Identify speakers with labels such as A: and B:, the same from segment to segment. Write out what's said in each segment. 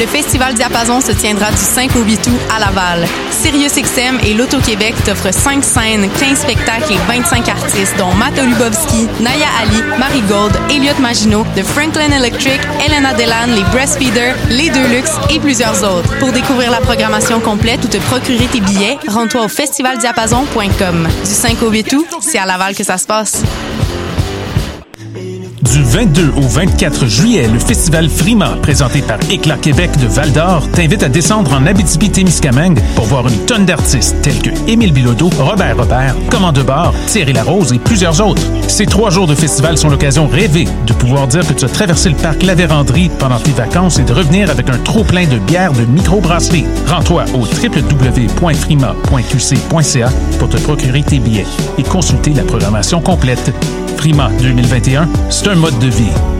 A: Le Festival Diapason se tiendra du 5 au 8 août à Laval. SiriusXM et l'Auto-Québec t'offrent 5 scènes, 15 spectacles et 25 artistes, dont Matt Lubowski, Naya Ali, Marie Gold, Elliot Maginot, The Franklin Electric, Elena Delan, les Breastfeeders, les Deluxe et plusieurs autres. Pour découvrir la programmation complète ou te procurer tes billets, rends-toi au festivaldiapason.com. Du 5 au 8 août, c'est à Laval que ça se passe.
B: Du 22 au 24 juillet, le festival Frima, présenté par Éclat Québec de Val d'Or, t'invite à descendre en Abitibi-Témiscamingue pour voir une tonne d'artistes tels que Émile Bilodeau, Robert Robert, Commande de Bar, Thierry Larose et plusieurs autres. Ces trois jours de festival sont l'occasion rêvée de pouvoir dire que tu as traversé le parc La Vérandrie pendant tes vacances et de revenir avec un trop-plein de bières de microbrasserie. Rends-toi au www.frima.qc.ca pour te procurer tes billets et consulter la programmation complète. Frima 2021, c'est un mode de vie.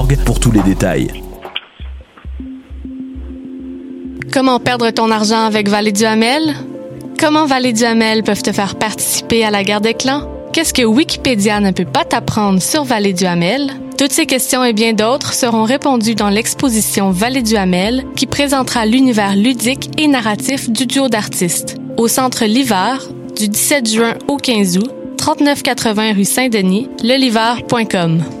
C: pour tous les détails.
D: Comment perdre ton argent avec Vallée du Hamel? Comment Vallée du Hamel peuvent te faire participer à la guerre des clans? Qu'est-ce que Wikipédia ne peut pas t'apprendre sur Vallée du Hamel? Toutes ces questions et bien d'autres seront répondues dans l'exposition Vallée du Hamel qui présentera l'univers ludique et narratif du duo d'artistes au Centre L'Hiver du 17 juin au 15 août, 3980 rue Saint-Denis, leliver.com.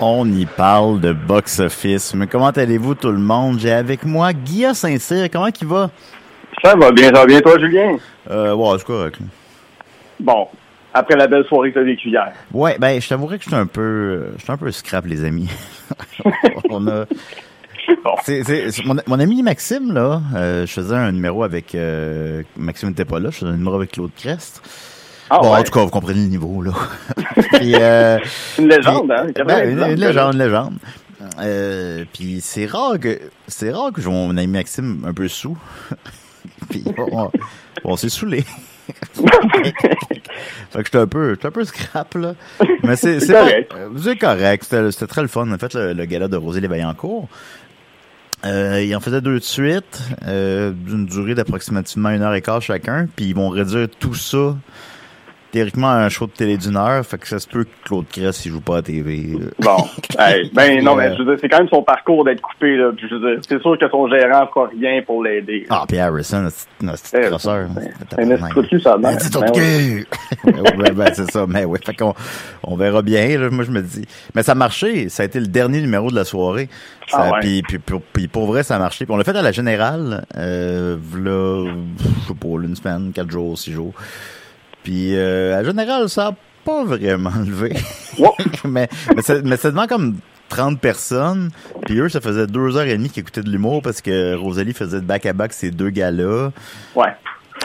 E: On y parle de box-office. Mais comment allez-vous tout le monde? J'ai avec moi Guillaume Saint-Cyr. Comment il va?
F: Ça va bien, ça va bien toi, Julien?
E: Euh, ouais, c'est correct.
F: Bon, après la belle soirée que tu as vécue hier.
E: Ouais, ben, je t'avouerais que je suis un peu, je suis un peu scrap, les amis. On a, c'est- mon, mon ami Maxime, là, euh, je faisais un numéro avec, euh, Maxime n'était pas là, je faisais un numéro avec Claude Crest.
F: Ah
E: bon,
F: ouais.
E: en tout cas, vous comprenez le niveau, là. Puis, euh,
F: Une légende, hein?
E: ben, une, légende, une légende. Euh, puis c'est rare que c'est rare que mon ami Maxime un peu sous. puis on, on s'est saoulé. fait que j'étais un peu j'étais un peu scrap là. Mais c'est
F: C'est correct.
E: c'est correct, c'était c'était très le fun. A fait le, le gala de Rosé Léveillancourt. Euh, il en faisait deux de suite, euh, d'une durée d'approximativement une heure et quart chacun, puis ils vont réduire tout ça théoriquement un show de télé d'une heure, fait que ça se peut que Claude Cress il joue pas à TV.
F: Bon, hey, ben non,
E: Euh,
F: mais je veux dire, c'est quand même son parcours d'être coupé, là. Puis je veux dire, c'est sûr que son gérant fera rien pour l'aider.
E: Ah, puis Harrison, notre
F: Eh,
E: petite
F: un ben,
E: petit
F: ben
E: cul. Ouais, ouais, ben, c'est ça, mais ouais, fait qu'on on verra bien, là, moi je me dis. Mais ça a marché, ça a été le dernier numéro de la soirée. Ça,
F: Ah ouais.
E: puis, puis, puis, puis pour vrai, ça a marché. Puis on l'a fait à la Générale, euh, là, je sais pas, une semaine, quatre jours, six jours. Puis euh, à la Générale, ça a pas vraiment levé. mais, mais, ça, mais ça demande comme 30 personnes. Puis eux, ça faisait deux heures et demie qu'ils écoutaient de l'humour parce que Rosalie faisait de back-à-back ces deux gars-là.
F: Ouais.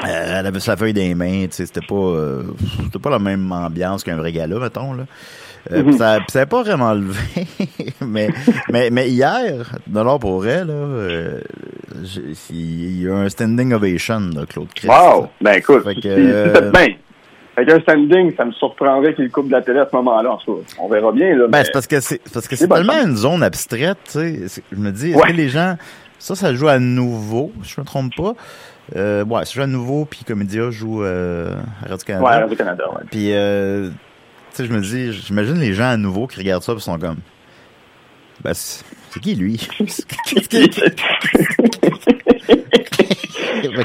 E: Euh, elle avait sa feuille des mains, tu sais, c'était pas, euh, c'était pas la même ambiance qu'un vrai gala, mettons, là. Euh,
F: Mhm.
E: puis ça, puis ça pas vraiment levé, mais, mais, mais hier, d'abord pour vrai, là, il y a eu un standing ovation, Claude Christ.
F: Wow! Ben écoute,
E: Fait que,
F: si- si. Avec un standing, ça me surprendrait qu'il coupe de la télé à ce moment-là. On verra bien, là.
E: Ben, c'est parce que c'est parce que
F: C'est
E: tellement une zone abstraite, tu sais. Je me dis, est-ce
F: Ouais.
E: que les gens, ça, ça joue à nouveau, si je me trompe pas. Euh, ouais, ça joue à nouveau, puis Comédia joue euh, à Radio-Canada.
F: Ouais, Radio-Canada, ouais.
E: Puis, euh, tu sais, je me dis, j'imagine les gens à nouveau qui regardent ça, puis sont comme, Ben, c'est c'est qui, lui?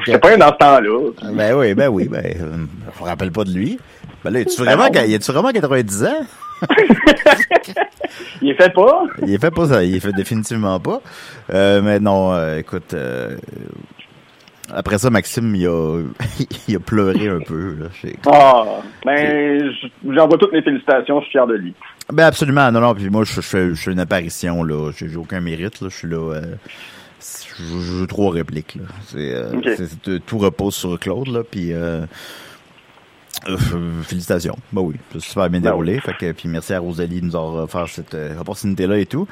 F: C'est pas un dans ce temps-là.
E: Ben oui, ben oui, ben, euh, je me rappelle pas de lui. Ben là, es-tu vraiment,
F: non.
E: y a-tu vraiment 90 ans?
F: Il est fait pas.
E: Il est fait pas ça, il est fait définitivement pas. Euh, mais non, euh, écoute, euh, après ça, Maxime, il a, il a pleuré un peu. Là,
F: Ah, ben, j'envoie toutes mes félicitations, je suis fier de lui.
E: Ben absolument, non, non, puis moi, je, je fais, je fais une apparition, là, j'ai aucun mérite, là, je suis là, euh, je trois répliques, là. C'est, euh, c'est- c'est- tout repose sur Claude, là, puis euh, euh, félicitations, ben oui, ça s'est super bien
F: Ben
E: déroulé, fait que, puis merci à Rosalie de nous avoir offert cette euh, opportunité-là et tout.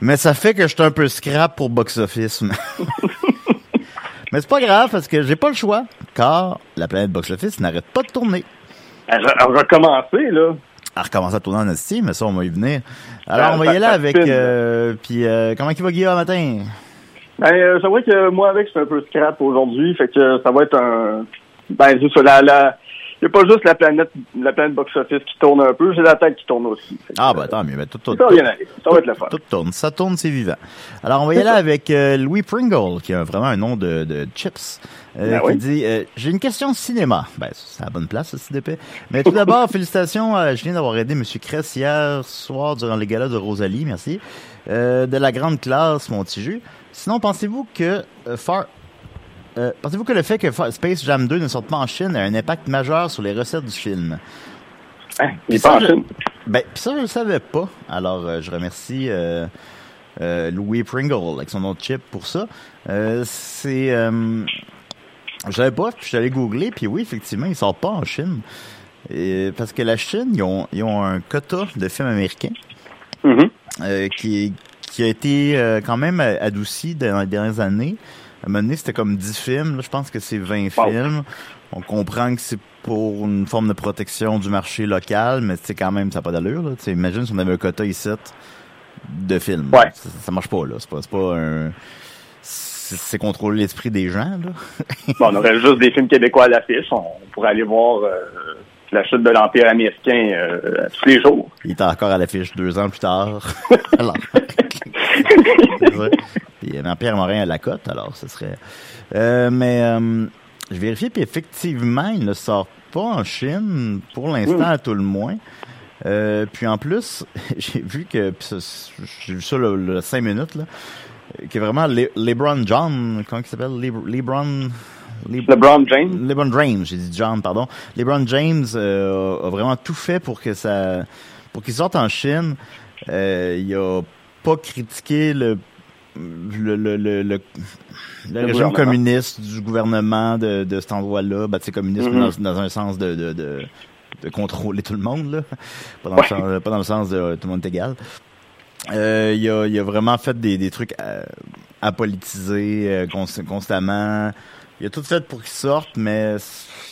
E: Mais ça fait que je suis un peu scrap pour Box Office. Mais c'est pas grave parce que j'ai pas le choix, car la planète Box Office n'arrête pas de tourner.
F: Elle a recommencé, là.
E: à recommencer à tourner en esti, mais ça, on va y venir. Alors,
F: Ben,
E: on va y aller avec... Euh, puis, euh, comment il va, Guillaume, matin?
F: Ben, euh, c'est vrai que moi, avec, je suis un peu scrap aujourd'hui, fait que ça va être un... Ben, ça, la... la... Il n'y a pas juste la planète, la planète box-office qui tourne un peu, j'ai la tête qui tourne aussi.
E: Ah,
F: euh,
E: ben, attends, mais ben, tout, tout,
F: Ça va bien aller. Ça va être le fun.
E: tout tourne. Ça tourne, c'est vivant. Alors, on va y aller avec euh, Louis Pringle, qui a vraiment un nom de, de chips, euh,
F: Ben
E: qui
F: oui.
E: dit euh, J'ai une question de cinéma. Ben, c'est à la bonne place, ce CDP. Mais tout d'abord, félicitations à Julien d'avoir aidé M. Kress hier soir durant les galas de Rosalie, merci. Euh, de la grande classe, mon petit jus. Sinon, pensez-vous que euh, Far... euh, pensez-vous que le fait que Fa- Space Jam 2 ne sorte pas en Chine a un impact majeur sur les recettes du film?
F: Hein, il
E: ça,
F: Chine.
E: Ben, pis ça, je le savais pas. Alors, euh, je remercie Louis Pringle avec son nom de chip pour ça. C'est... Je savais pas, puis je allé googler, puis oui, effectivement, il sort pas en Chine. Et, parce que la Chine, ils ont, ils ont un quota de films américains
F: Mhm.
E: euh, qui, qui a été euh, quand même adouci dans les dernières années. À un moment donné, c'était comme 10 films. Là, je pense que c'est 20
F: Wow.
E: films. On comprend que c'est pour une forme de protection du marché local, mais c'est quand même, ça n'a pas d'allure. Là. Imagine si on avait un quota ici de films.
F: Ouais.
E: Ça, ça marche pas, là. C'est pas, c'est pas un... C'est c'est contrôler l'esprit des gens, là.
F: Bon, on aurait juste des films québécois à l'affiche. On pourrait aller voir euh, la chute de l'Empire américain euh, tous les jours.
E: Il est encore à l'affiche deux ans plus tard. alors. Euh, Pierre Morin à la cote, alors ce serait. Euh, mais euh, je vérifie, puis effectivement, il ne sort pas en Chine, pour l'instant, à tout le moins. Puis en plus, j'ai vu que j'ai vu ça le, le 5 minutes là, que vraiment Le- LeBron John, comment il s'appelle, Le- LeBron. Le-
F: LeBron James?
E: LeBron James, j'ai dit John, pardon. LeBron James euh, a vraiment tout fait pour que ça, pour qu'il sorte en Chine. Euh, il a pas critiqué le le, le, le, le, le régime communiste du gouvernement de, de cet endroit-là. Ben, c'est communisme
F: Mhm.
E: dans, dans un sens de, de, de, de contrôler tout le monde, là. Pas dans,
F: Ouais.
E: le, sens, pas dans le sens de euh, tout le monde est égal. Euh, il, a, il a vraiment fait des, des trucs euh, apolitisés euh, cons- constamment. Il a tout fait pour qu'il sorte, mais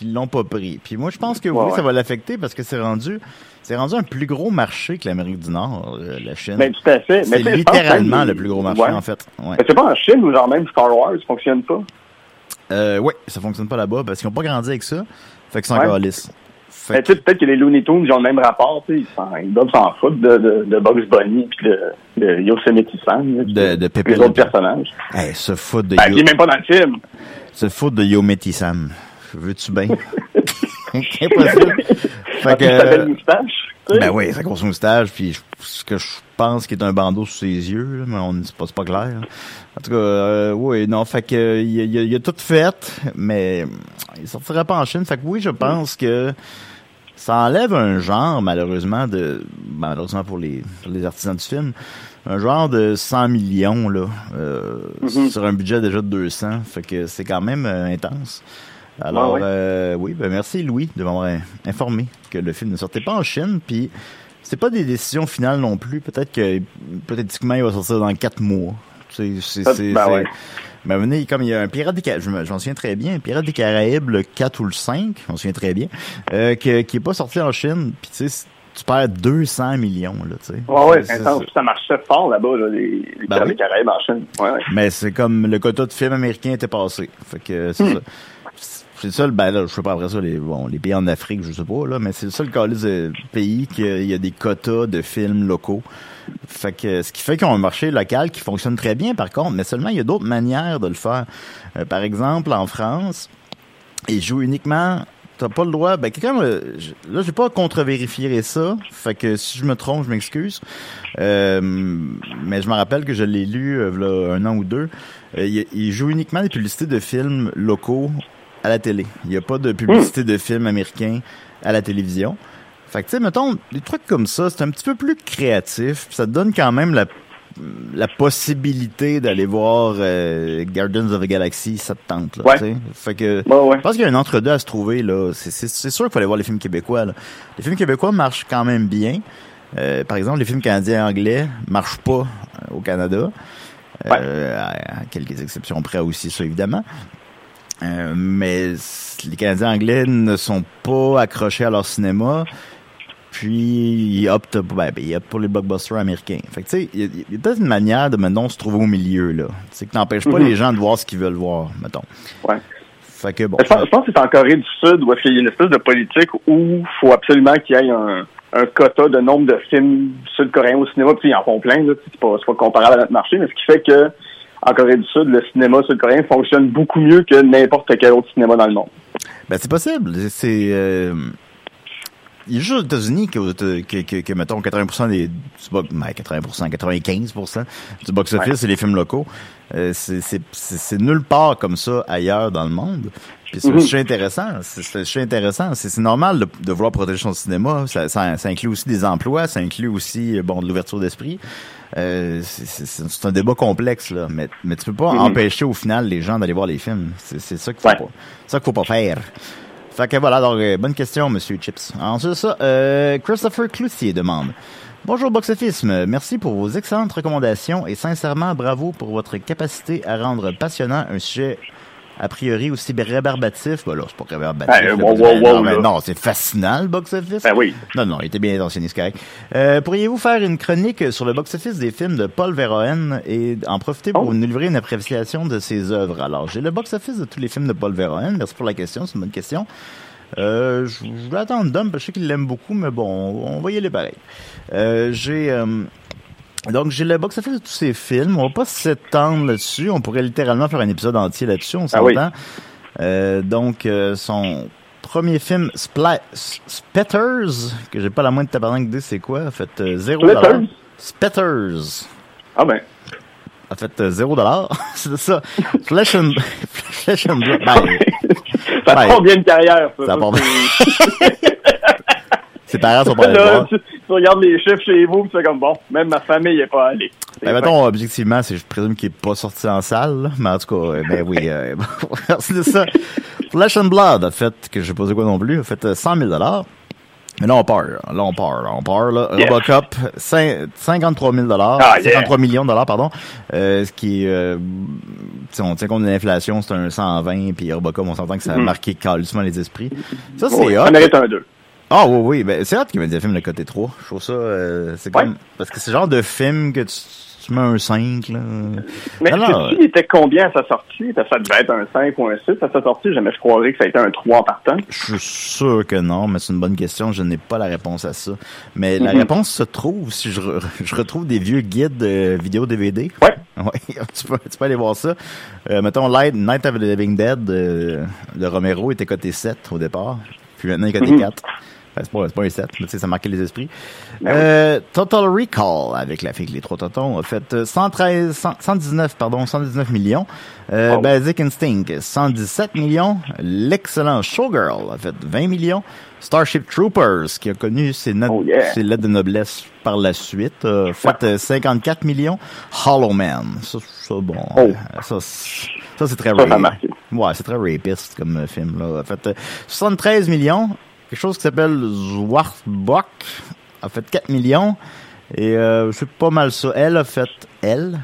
E: ils l'ont pas pris. Puis moi, je pense que
F: Ouais,
E: oui,
F: ouais.
E: ça va l'affecter parce que c'est rendu, c'est rendu un plus gros marché que l'Amérique du Nord, euh, la Chine.
F: Ben, tout à fait.
E: c'est littéralement le plus gros marché,
F: Ouais.
E: en fait.
F: Mais c'est pas en Chine ou genre même Star Wars fonctionne pas?
E: Euh, ouais, ça fonctionne pas là-bas parce qu'ils ont pas grandi avec ça. Fait que c'est encore lisse. Fait que-
F: tu sais, peut-être que les Looney Tunes ils ont le même rapport, tu sais, ils doivent s'en foutre de, de, de Bugs Bunny puis de, de Yosemite Sam,
E: De- de Pepe
F: les
E: Le
F: autres personnages.
E: Hey, se foutre de
F: Ben,
E: Yo,
F: puis même pas dans le film.
E: se foutre de Yo Métis Sam. Veux-tu bien? Impossible. Fait
F: Fait
E: que,
F: sa belle moustache. tu sais.
E: ben oui, sa grosse moustache, puis ce que je pense qu'il est un bandeau sous ses yeux, là, mais on c'est pas, pas clair. hein. En tout cas, euh, oui, non, fait que euh, il, a- il a- il a tout fait, mais il sortira pas en Chine. Fait que oui, je pense que ça enlève un genre, malheureusement, de malheureusement pour les, pour les artisans du film, un genre de 100 millions là, euh,
F: Mhm.
E: sur un budget déjà de 200. Fait que c'est quand même euh, intense. Alors,
F: Ouais, ouais.
E: euh, oui, ben merci Louis de m'avoir in- informé que le film ne sortait pas en Chine, puis c'est pas des décisions finales non plus. Peut-être que, il va sortir dans quatre mois. C'est, c'est,
F: Ah,
E: c'est,
F: ben ouais.
E: Ben, venez, comme il y a un Pirate des Caraïbes, je me- je m'en souviens très bien, un Pirate des Caraïbes, le 4 ou le 5, je m'en souviens très bien, euh, que- qui est pas sorti en Chine, puis tu sais, tu perds 200 millions, là, tu sais.
F: Ouais, ouais,
E: C'est-
F: intense.
E: c'est-
F: Ça marchait fort là-bas, là, les, les
E: Ben
F: Pirates
E: oui.
F: des Caraïbes en Chine. Ouais, ouais.
E: Mais c'est comme le quota de films américains était passé. Fait que c'est
F: Hmm.
E: ça. C'est le seul, ben là, je sais pas après ça, les, bon, les pays en Afrique, je sais pas, là, mais c'est le seul pays qu'il y a des quotas de films locaux. Fait que, ce qui fait qu'ils ont un marché local qui fonctionne très bien, par contre, mais seulement il y a d'autres manières de le faire. Euh, par exemple, en France, ils jouent uniquement t'as pas le droit. Ben, quelqu'un, là, j'ai pas contre-vérifier ça. Fait que si je me trompe, je m'excuse. Euh, mais je me rappelle que je l'ai lu euh, un an ou deux. Euh, il, joue uniquement des publicités de films locaux à la télé. Il n'y a pas de publicité de films américains à la télévision. Fait que, tu sais, mettons, des trucs comme ça, c'est un petit peu plus créatif. Ça te donne quand même la la possibilité d'aller voir euh, Gardens of the Galaxy, ça te tente. Là, Fait que, Je pense qu'il y a un entre-deux à se trouver. là. C'est sûr qu'il faut aller voir les films québécois. Là. Les films québécois marchent quand même bien. Euh, par exemple, les films canadiens et anglais marchent pas euh, au Canada. à, quelques exceptions près aussi, ça évidemment. Mais les Canadiens anglais ne sont pas accrochés à leur cinéma puis il opte, ben, ben pour les blockbusters américains. Fait que tu sais, il y a, peut-être une manière de maintenant se trouver au milieu là. C'est que n'empêche pas mhm. les gens de voir ce qu'ils veulent voir, mettons.
F: Ouais.
E: Fait que bon.
F: Je pense, que c'est en Corée du Sud où il y a une espèce de politique où il faut absolument qu'il y ait un, un quota de nombre de films sud-coréens au cinéma, puis ils en font plein, c'est pas, pas comparable à notre marché, mais ce qui fait que en Corée du Sud, le cinéma sud-coréen fonctionne beaucoup mieux que n'importe quel autre cinéma dans le monde.
E: Ben c'est possible. C'est euh, il y a juste aux États-Unis que, que, que, que, mettons, 80% des, box, 80%, 95% du box-office, c'est les films locaux. Euh, c'est nulle part comme ça ailleurs dans le monde. Puis c'est mm intéressant. C'est intéressant. C'est normal de, de, vouloir protéger son cinéma. Ça, ça, ça, inclut aussi des emplois, ça inclut aussi bon de l'ouverture d'esprit. Euh, c'est un débat complexe là, mais mais tu peux pas mm-hmm. empêcher au final les gens d'aller voir les films. C'est ça qu'il faut pas. Ça qu'il faut pas faire. Fait que voilà, donc, euh, bonne question, Monsieur Chips. Ensuite ça, euh, Christopher Cloutier demande. Bonjour Box Office, merci pour vos excellentes recommandations et sincèrement bravo pour votre capacité à rendre passionnant un sujet a priori aussi rébarbatif. Ben là, c'est pas rébarbatif.
F: Ben,
E: non, c'est fascinant, le box-office.
F: Ben oui.
E: Non, non, il était bien ancien, c'est Euh, pourriez-vous faire une chronique sur le box-office des films de Paul Verhoeven et en profiter pour oh. nous livrer une appréciation de ses œuvres? Alors, j'ai le box-office de tous les films de Paul Verhoeven. Merci pour la question, c'est une bonne question. Euh, je, vais attendre Dom, parce que je sais qu'il l'aime beaucoup, mais bon, on va y aller pareil. Euh, j'ai... Euh, donc, j'ai le box-office de tous ces films? On va pas s'étendre là-dessus. On pourrait littéralement faire un épisode entier là-dessus, on ah s'entend. euh, donc, euh, son premier film, Spla Spetters, que j'ai pas la moindre tabarnak d'idée c'est quoi, a fait euh, 0 Spetters?
F: Ah ben.
E: A fait euh, 0 c'est ça. Flesh and, Flesh and Blood. Ben,
F: ça ben, prend bien une carrière, ça.
E: Ça. Ses parents sont pas allés
F: tu, tu, regardes les chiffres chez vous, c'est comme bon, même ma famille n'est pas allée.
E: Ben, mettons, objectivement, c'est, je présume qu'il n'est pas sorti en salle, mais en tout cas, ben oui, euh, c'est ça. Flesh and Blood a fait, que je sais pas quoi non plus, a fait 100 000 mais là, on part. Là, on part. On part. Là. Robocop, 53 000 ah, 53 millions de dollars, pardon. Euh, ce qui est... Euh, on tient compte de l'inflation, c'est un 120, puis Robocop, on s'entend que ça a mm-hmm. marqué calissement les esprits. Ça, c'est
F: oui, hot. Ça mérite un 2.
E: Ah oui, oui, ben, c'est hâte qu'il me dise film de côté 3. Je trouve ça, euh, c'est comme, parce que c'est le genre de film que tu, mets un 5, là.
F: Mais tu il était combien à sa sortie? Ça devait être un 5 ou un 6 à sa sortie, jamais je croirais que ça a été un 3 en partant.
E: Je suis sûr que non, mais c'est une bonne question, je n'ai pas la réponse à ça. Mais la mhm. réponse se trouve si je, je retrouve des vieux guides de vidéo DVD.
F: Ouais.
E: Ouais, tu peux, tu peux aller voir ça. Euh, mettons, Night of the Living Dead de, Romero était coté 7 au départ. Puis maintenant, il est coté 4. Ben, c'est pas, pas un 7, mais tu sais, ça marquait les esprits. Ben euh, Total Recall, avec la fille les trois totons, a fait 113, 119, pardon, 119 millions. Euh, Basic Instinct, 117 millions. L'excellent Showgirl a fait 20 millions. Starship Troopers, qui a connu ses, oh, ses lettres de noblesse par la suite, a fait 54 millions. Hollow Man, ça, ça bon,
F: oh.
E: euh, ça, ça c'est très rapiste. Ouais, c'est très rapiste comme film là. A fait 73 millions quelque chose qui s'appelle Zwartbock a fait 4 millions. Et euh, c'est pas mal ça. Elle a fait... Elle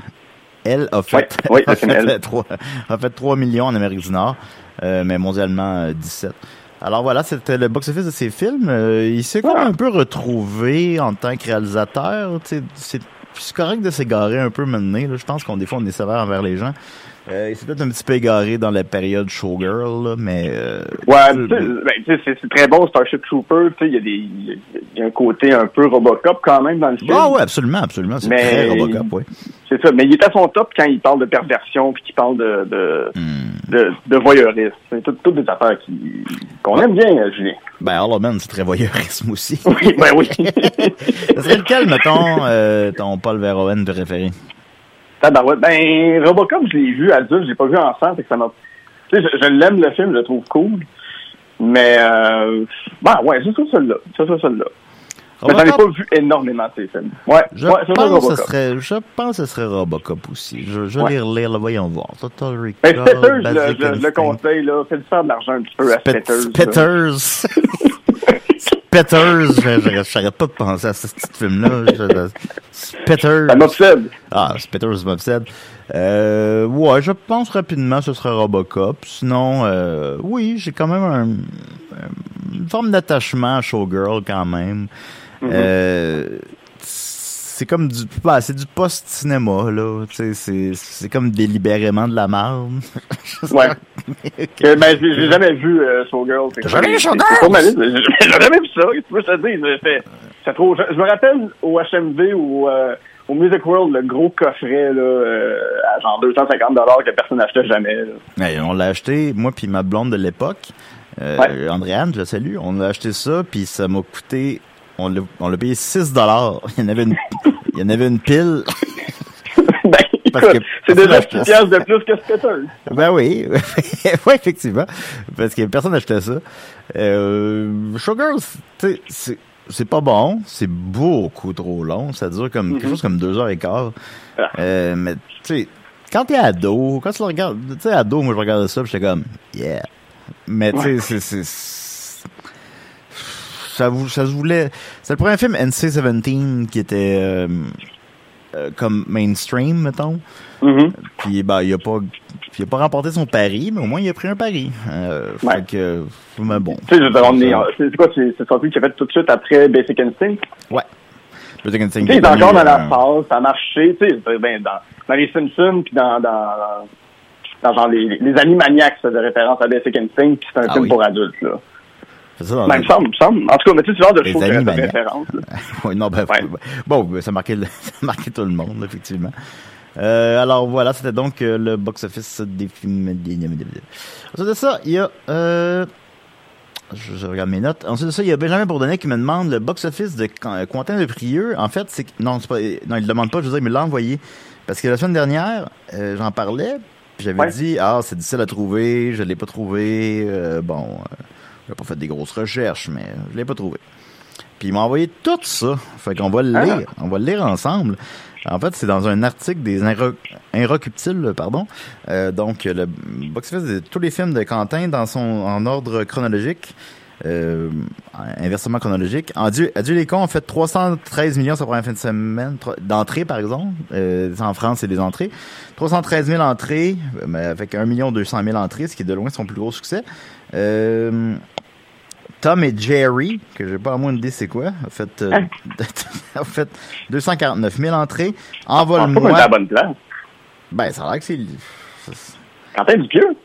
E: Elle a fait...
F: Oui,
E: a, fait 3, a fait 3 millions en Amérique du Nord. Euh, mais mondialement, 17. Euh, Alors voilà, c'était le box-office de ses films. il s'est quand même un peu retrouvé en tant que réalisateur. C'est correct de s'égarer un peu maintenant. Je pense qu'on des fois on est sévère envers les gens. Euh, c'est peut-être un petit peu égaré dans la période showgirl, là, mais... Euh,
F: ouais, ben, c'est très bon Starship Trooper. Il y, a des, y a un côté un peu Robocop quand même dans le film.
E: Ah ouais, absolument, absolument. C'est très Robocop, oui.
F: C'est ça, mais il est à son top quand il parle de perversion puis qu'il parle de de, hmm. de, de voyeurisme. C'est toutes des affaires qu'on aime bien, euh, Julien.
E: Ben, Hollow Man, c'est très voyeurisme aussi.
F: Oui, ben oui.
E: Serait lequel, mettons, euh, ton Paul Verhoeven de référé?
F: Ben, Robocop, je l'ai vu adulte, je l'ai pas vu enfant, fait que ça m'a... Tu sais, je, l'aime le film, je le trouve cool. Mais, euh, ben, ouais, c'est ça, celui-là. C'est ça, celui-là. Mais j'en ai pas vu énormément ces films. Ouais,
E: je
F: ouais,
E: pense que ce serait, je pense que ce serait Robocop aussi. Je, je vais les relire, là, voyons voir. Total Recall,
F: ben, Spitters, je, le conseille, là. Faites faire de l'argent un petit peu à. Spitters,
E: j'arrête pas de penser à ce petit film-là.
F: Ça m'obsède.
E: Ah, Spitters m'obsède. Euh, ouais, je pense rapidement ce serait Robocop. Sinon, euh, oui, j'ai quand même un, une forme d'attachement à Showgirl quand même. Mm-hmm. euh, c'est comme du bah, c'est du post cinéma là sais c'est comme délibérément de la merde.
F: Ouais. okay. ben j'ai jamais vu euh, Showgirl
E: t'as jamais vu Showgirl
F: j'ai jamais vu ça. Tu peux te dire c'est trop je, me rappelle au HMV ou euh, au Music World le gros coffret là euh, à genre 250 dollars que personne n'achetait jamais
E: on l'a acheté moi puis ma blonde de l'époque. Euh, Andréane, je la salue. On a acheté ça, puis ça m'a coûté on l'a, on l'a payé 6 dollars. Il y en avait une, il y en avait une pile.
F: ben, Parce que, c'est déjà 6 piastres de plus que ce que t'as.
E: Ben oui. oui, effectivement. Parce que personne n'achetait ça. Euh, Showgirls, tu sais, c'est, pas bon. C'est beaucoup trop long. Ça dure comme, quelque mm-hmm. chose comme deux heures et quart. Ah. Euh, mais, tu sais, quand t'es ado, quand tu le regardes, tu sais, ado, moi, je regardais ça, j'étais comme, yeah. Mais, tu sais, c'est, ça, ça se voulait. C'est le premier film NC-17 qui était euh, euh, comme mainstream, mettons.
F: Mm-hmm.
E: Puis bah il a pas il a pas remporté son pari, mais au moins il a pris un pari. Euh, Fait que mais bon.
F: Tu sais, c'est quoi, c'est sorti qui a fait tout de suite après Basic Instinct?
E: Ouais.
F: Basic Instinct. Tu sais, il est encore dans la phase, ça a marché, tu sais, ben, dans, dans les Simpsons puis dans, dans dans genre les, les Animaniacs, ça de référence à Basic Instinct, puis c'est un ah film pour adultes, là. Ça ben, il me semble, semble. En tout cas, mais tu sais, genre de qui de référence.
E: oui, non, ben, bon, ça marquait, ça marquait tout le monde, effectivement. Euh, alors voilà, c'était donc euh, le box-office des films. Ensuite de ça, il y a... Euh, je, je, regarde mes notes. Ensuite de ça, il y a Benjamin Bourdonnais qui me demande le box-office de Quentin de Prieux. En fait, c'est non, pas, non, il le demande pas. Je veux dire, il me l'a envoyé parce que la semaine dernière, j'en parlais, puis j'avais dit ah c'est difficile à trouver, je l'ai pas trouvé. Bon, j'ai pas fait des grosses recherches, mais je l'ai pas trouvé. Puis il m'a envoyé tout ça. Fait qu'on va le ah. lire. On va le lire ensemble. En fait, c'est dans un article des Inrocuptiles, pardon. Euh, donc, le box-office de tous les films de Quentin dans son en ordre chronologique. Euh, inversement chronologique. En Dieu, Adieu les cons, on fait 313 millions sur la première fin de semaine d'entrées, par exemple. Euh, en France, c'est des entrées. 313 000 entrées, mais avec 1 200 000 entrées, ce qui est de loin son plus gros succès. Euh, Tom et Jerry, que j'ai pas à moins idée c'est quoi, a fait, euh, a fait 249 000 entrées. Envole-moi.
F: C'est la bonne place.
E: Ben, ça a l'air que c'est.
F: Quentin Dupieux.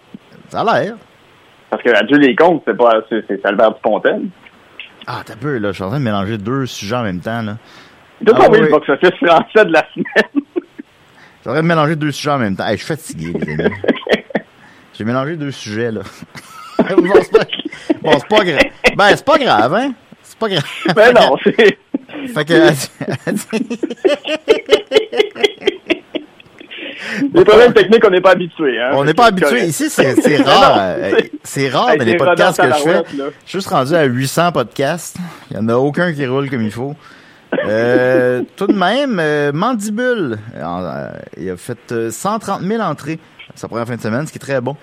E: Ça a l'air.
F: Parce que Adieu les comptes, c'est pas, c'est Albert Dupontel.
E: Ah, t'as peu, là. Je suis en train de mélanger deux sujets en même temps, là.
F: Tu ah, oui. le box-office français de la semaine.
E: De mélanger deux sujets en même temps. Hey, je suis fatigué, les amis. J'ai mélangé deux sujets, là. bon, c'est pas, grave. Ben, c'est pas grave, hein? C'est pas grave.
F: Ben non, c'est...
E: Fait que...
F: Les problèmes techniques, on n'est pas habitué. Hein?
E: On n'est pas habitué. Ici, c'est rare. Euh, c'est rare dans les podcasts que je fais. Je suis juste rendu à 800 podcasts. Il n'y en a aucun qui roule comme il faut. Euh, tout de même, euh, Mandibule, euh, il a fait 130 000 entrées sa première fin de semaine, ce qui est très bon.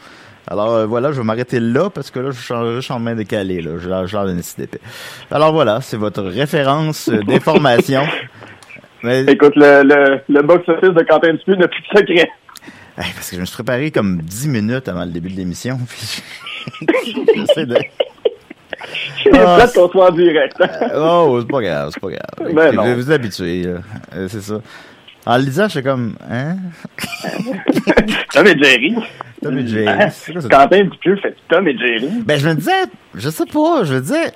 E: Alors euh, voilà, je vais m'arrêter là parce que là, je suis en main décalée. Là. Je l'air d'une d'épée. Alors voilà, c'est votre référence euh, d'information.
F: Mais... Écoute, le, le, le box-office de Quentin Dupuis n'a plus de secret.
E: parce que je me suis préparé comme 10 minutes avant le début de l'émission.
F: J'essaie de... C'est oh, peut-être qu'on soit en direct.
E: oh, c'est pas grave, c'est pas grave. Ben non. Vous, vous habituez, c'est ça. En le lisant, j'étais comme, hein?
F: Tom et Jerry.
E: Tom et Jerry. Quoi ça?
F: Quentin Dupieux fait Tom et Jerry.
E: Ben, je me disais, je sais pas, je me disais,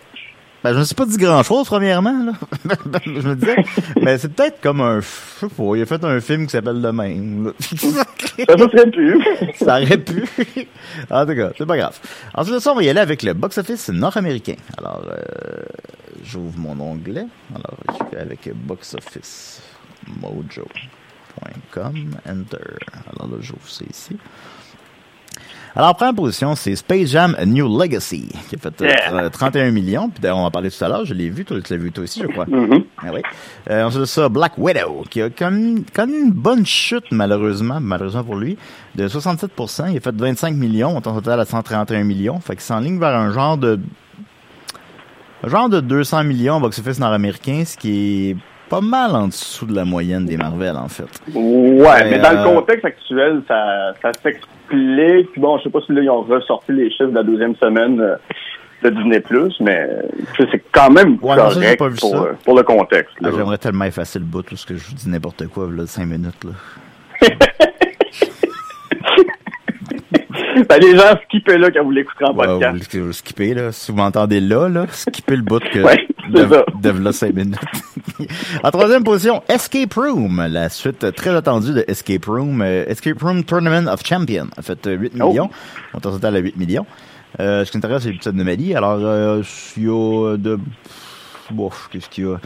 E: ben, je me suis pas dit grand chose, premièrement, là. je me disais, ben, c'est peut-être comme un, je sais pas, il a fait un film qui s'appelle Le Même, là.
F: Ça, serait plus.
E: Ça aurait pu. en tout cas, c'est pas grave. Ensuite de ça, on va y aller avec le box-office nord-américain. Alors, euh, j'ouvre mon onglet. Alors, je vais avec box-office mojo.com, enter. Alors là, j'ouvre ça ici. Alors, première position, c'est Space Jam A New Legacy, qui a fait euh,
F: Yeah.
E: 31 millions. Puis d'ailleurs, on en parlait tout à l'heure, je l'ai vu, toi, tu l'as vu toi aussi, je crois.
F: Mhm.
E: Ah oui. Euh, ensuite de ça, Black Widow, qui a comme, comme une bonne chute, malheureusement, malheureusement pour lui, de 67%. Il a fait 25 millions, en total à 131 millions. Fait qu'il s'enligne vers un genre de, un genre de 200 millions box-office nord-américain, ce qui est pas mal en dessous de la moyenne des Marvel, en fait.
F: Ouais, mais dans
E: euh,
F: le contexte actuel, ça, ça s'explique. Bon, je sais pas si là, ils ont ressorti les chiffres de la deuxième semaine euh, de Disney+, mais euh, c'est quand même
E: Ouais, ça, pas vu
F: pour,
E: ça.
F: euh, pour le contexte.
E: Ah. J'aimerais tellement effacer le bout, parce que je vous dis n'importe quoi, là, 5 minutes, là.
F: Ben, les gens skippaient là quand vous l'écouterez en
E: Ouais,
F: podcast.
E: vous skippez, là. Si vous m'entendez là, là, skippez le bout que
F: Ouais,
E: de,
F: ça.
E: de là 5 minutes. en troisième position, Escape Room, la suite très attendue de Escape Room. euh, Escape Room Tournament of Champions a fait euh, 8
F: Oh.
E: millions. On est en total à 8 millions. Euh, ce qui m'intéresse, c'est l'épisode de Mali. Alors, euh, il y a de... Bon, qu'est-ce qu'il y a?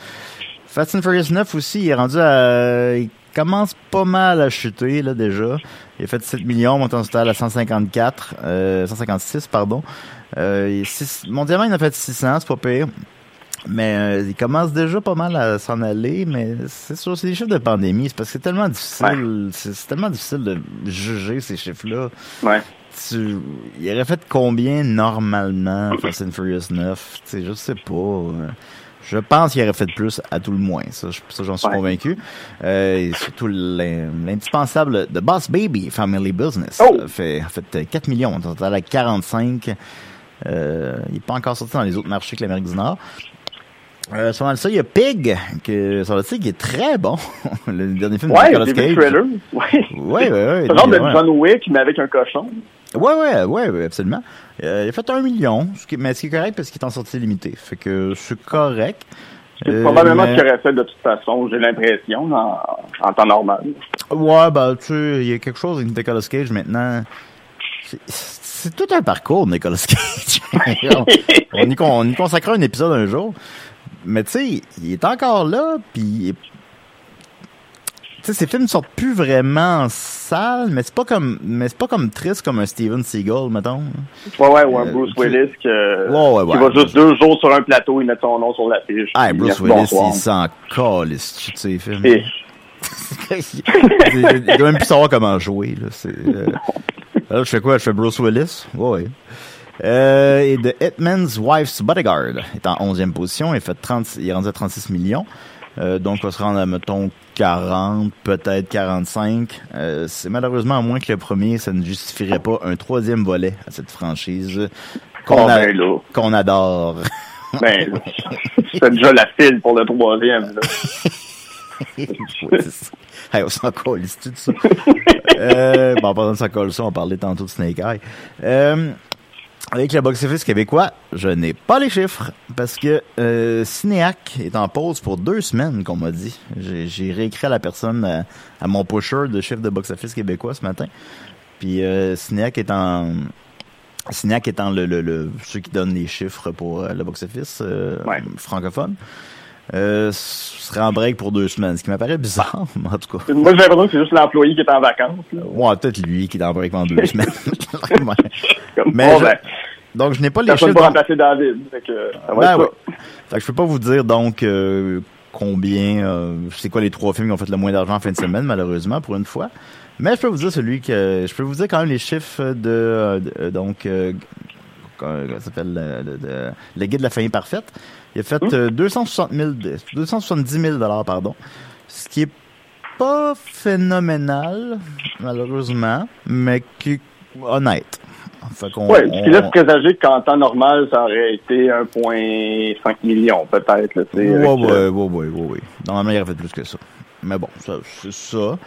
E: Fast and Furious 9 aussi, il est rendu à... Il commence pas mal à chuter, là, déjà. Il a fait 7 millions, montant total à 154, euh, 156, pardon. Euh, six- mondialement, il en a fait 600, c'est pas pire. Mais euh, il commence déjà pas mal à s'en aller, mais c'est sûr, c'est des chiffres de pandémie. C'est parce que c'est tellement difficile, c'est c'est tellement difficile de juger ces chiffres-là.
F: Ouais.
E: Tu, il aurait fait combien normalement Fast and Furious 9? Tu sais, je sais pas. Je pense qu'il aurait fait plus à tout le moins. Ça, je- ça j'en suis
F: Ouais.
E: convaincu. Euh, et surtout l'in- l'indispensable The Boss Baby Family Business
F: Oh!
E: fait, fait euh, 4 millions. On est total à 45. Euh, il n'est pas encore sorti dans les autres marchés que l'Amérique du Nord. Euh, sur ça, il y a Pig, que, sur le site, qui est très bon. le dernier film de
F: Ouais,
E: Nicolas
F: j'ai vu
E: Cage.
F: Ouais.
E: Ouais, ouais.
F: C'est genre de. John Wick, mais avec un cochon.
E: Ouais, ouais, ouais, ouais, absolument. Euh, il a fait un million, ce qui, mais ce qui est correct parce qu'il est en sortie limitée. Fait que c'est correct.
F: C'est
E: Euh,
F: probablement
E: mais-
F: ce qu'il aurait fait de toute façon, j'ai l'impression, en, en temps normal.
E: Ouais, bah, tu sais, il y a quelque chose avec Nicolas Cage maintenant. C'est- tout un parcours, Nicolas Cage. on, on y, on y consacrera un épisode un jour. Mais tu sais, il est encore là, puis sais, ces films sortent plus vraiment en salle, mais c'est pas comme, mais c'est pas comme triste comme un Steven Seagal, mettons.
F: Ouais, ouais, ou un
E: Euh,
F: Bruce Willis que,
E: Ouais, ouais,
F: qui va juste deux jours sur un plateau, il met son nom sur l'affiche.
E: Ah, Bruce Willis,
F: bonsoir.
E: il s'en calisse, tu sais, films?
F: Et-
E: il doit même plus savoir comment jouer. Là. C'est, euh... Alors, je fais quoi? Je fais Bruce Willis? Ouais. ouais. Euh, et The Hitman's Wife's Bodyguard est en 11e position. Il, fait 30, il est rendu à 36 millions. Euh, donc, on va se rendre à, mettons, 40, peut-être 45. Euh, c'est malheureusement moins que le premier. Ça ne justifierait pas un troisième volet à cette franchise qu'on,
F: Oh,
E: a-
F: ben
E: qu'on adore.
F: Ben, c'est déjà la file pour le troisième. Là.
E: Hey, on s'en colle, c'est tout ça? euh, bon, pendant que ça colle ça, on parlait tantôt de Snake Eye. Euh, avec le box-office québécois, je n'ai pas les chiffres parce que euh, Cinéac est en pause pour deux semaines, qu'on m'a dit. J'ai, j'ai réécrit à la personne, à, à mon pusher de chiffres de box-office québécois ce matin. Puis euh, Cinéac en... Cinéac étant le, le, le, ceux qui donnent les chiffres pour euh, le box-office euh,
F: Ouais.
E: francophone. Euh, serait en break pour deux semaines, ce qui m'apparaît bizarre, en tout cas.
F: Moi, j'ai l'impression que c'est juste l'employé qui est en vacances. Là.
E: Ouais, peut-être lui qui est en break pendant deux semaines. Mais
F: bon,
E: je-
F: ben,
E: Donc, je n'ai pas les chiffres. donc-
F: remplacer David. Ça va
E: Ben
F: être
E: ouais.
F: ça.
E: Fait que je peux pas vous dire donc euh, combien, euh, c'est quoi les trois films qui ont fait le moins d'argent en fin de semaine, malheureusement, pour une fois. Mais je peux vous dire celui que, je peux vous dire quand même les chiffres de, euh, de- euh, donc, euh, comment ça s'appelle, le, le- le- le guide de la famille parfaite. Il a fait euh, 260 000, de- 270 000 dollars, pardon. Ce qui est pas phénoménal, malheureusement, mais qui est honnête. Fait qu'on,
F: Ouais, ce qui laisse présager qu'en temps normal, ça aurait été 1,5 million, peut-être. là,
E: Ouais, ouais,
F: euh,
E: ouais, ouais, ouais, ouais. Normalement, il aurait fait plus que ça. Mais bon, c'est ça.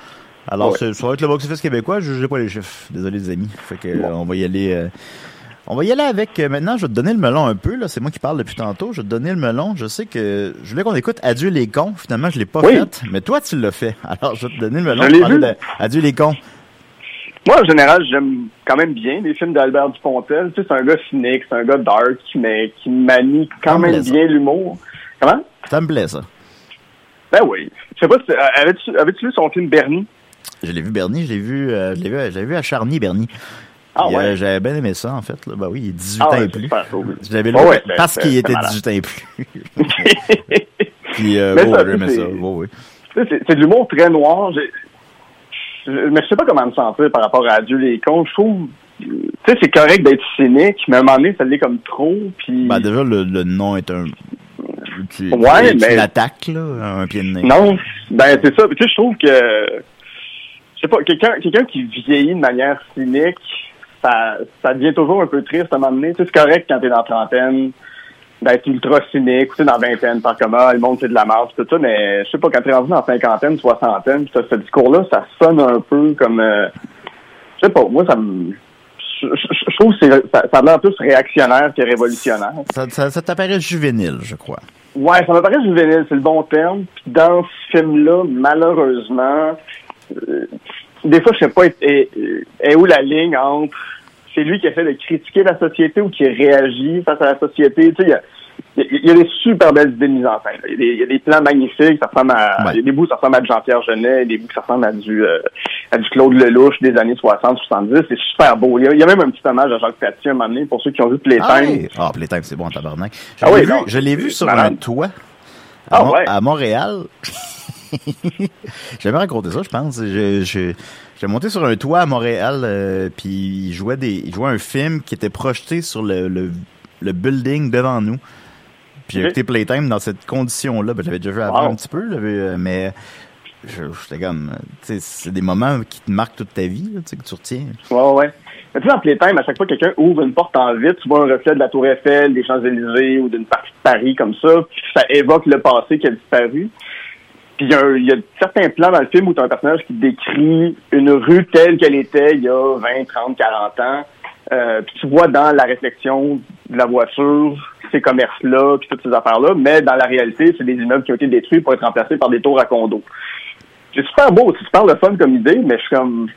E: Alors, ça va être le box-office québécois. Je n'ai pas les chiffres. Désolé, les amis. Fait que, on va y aller. Euh, on va y aller avec. Euh, maintenant, je vais te donner le melon un peu. Là, c'est moi qui parle depuis tantôt. Je vais te donner le melon. Je sais que je voulais qu'on écoute Adieu les cons. Finalement, je l'ai pas fait. Mais toi, tu l'as fait. Alors, je vais te donner le melon.
F: Je
E: Adieu les cons.
F: Moi, en général, j'aime quand même bien les films d'Albert Dupontel. Tu sais, c'est un gars cynique, c'est un gars dark, mais qui manie quand même bien l'humour. Comment?
E: Ça me plaît, ça.
F: Ben oui. Je sais pas, avais-tu avais lu son film Bernie?
E: Je l'ai vu Bernie, je l'ai vu, euh, je l'ai vu, vu à Charny, Bernie.
F: Ah ouais?
E: J'avais bien aimé ça, en fait. Là. Ben oui, il est 18 ah ans et plus. Je l'avais lu parce qu'il était 18 ans et plus. Puis, euh, bon, j'aimais ça. oui.
F: C'est de l'humour très noir. mais je sais pas comment me sentir par rapport à Dieu les cons. Je trouve, tu sais, c'est correct d'être cynique, mais à un moment donné, ça l'est comme trop. Puis...
E: Ben déjà, le, le nom est un
F: tu, ouais,
E: mais... l'attaque, là, un pied de nez.
F: Non, ben c'est ça. Tu sais, je trouve que, je sais pas, quelqu'un quelqu'un qui vieillit de manière cynique, ça, ça devient toujours un peu triste à un moment donné. Tu sais, c'est correct quand t'es dans la trentaine d'être ultra cynique, ou tu sais, dans la vingtaine, par comment le monde c'est de la marge, tout ça, mais je sais pas, quand t'es rendu dans la cinquantaine, soixantaine, ce discours-là, ça sonne un peu comme, euh, je sais pas, moi, ça me je, trouve que ça, ça a l'air plus réactionnaire que révolutionnaire.
E: Ça, ça, t'apparaît juvénile, je crois.
F: Ouais, ça m'apparaît juvénile, c'est le bon terme. Puis dans ce film-là, malheureusement, euh, des fois, je sais pas est, où la ligne entre c'est lui qui essaie de critiquer la société ou qui réagit face à la société. Tu sais, il y a des super belles idées de mise en scène. Il y a des, plans magnifiques, ça ressemble à, il y a des bouts ça ressemble à Jean-Pierre Genet, des bouts ça ressemble à du, euh, à du Claude Lelouch des années 60-70. C'est super beau. Il y, a, même un petit hommage à Jacques Tati à un moment donné pour ceux qui ont vu Playtime.
E: Ah, ah Playtime, c'est bon, tabarnak. Je ah l'ai vu, je l'ai vu sur un toit à, ah, ouais. à Montréal. J'avais raconté ça, je pense. J'ai monté sur un toit à Montréal, euh, puis il jouait des, il jouait un film qui était projeté sur le, le, le building devant nous. Puis j'ai écouté Playtime dans cette condition-là. Ben, j'avais déjà vu avant un petit peu, euh, mais j'étais comme, c'est des moments qui te marquent toute ta vie, que tu retiens.
F: Ouais, ouais. Mais tu sais, dans Playtime, à chaque fois que quelqu'un ouvre une porte en vite, tu vois un reflet de la Tour Eiffel, des Champs-Élysées ou d'une partie de Paris comme ça, puis ça évoque le passé qui a disparu. Il y, a, certains plans dans le film où tu as un personnage qui décrit une rue telle qu'elle était il y a 20, 30, 40 ans. Euh, puis tu vois dans la réflexion de la voiture ces commerces-là, puis toutes ces affaires-là, mais dans la réalité, c'est des immeubles qui ont été détruits pour être remplacés par des tours à condos. C'est super beau, c'est super le fun comme idée, mais je suis comme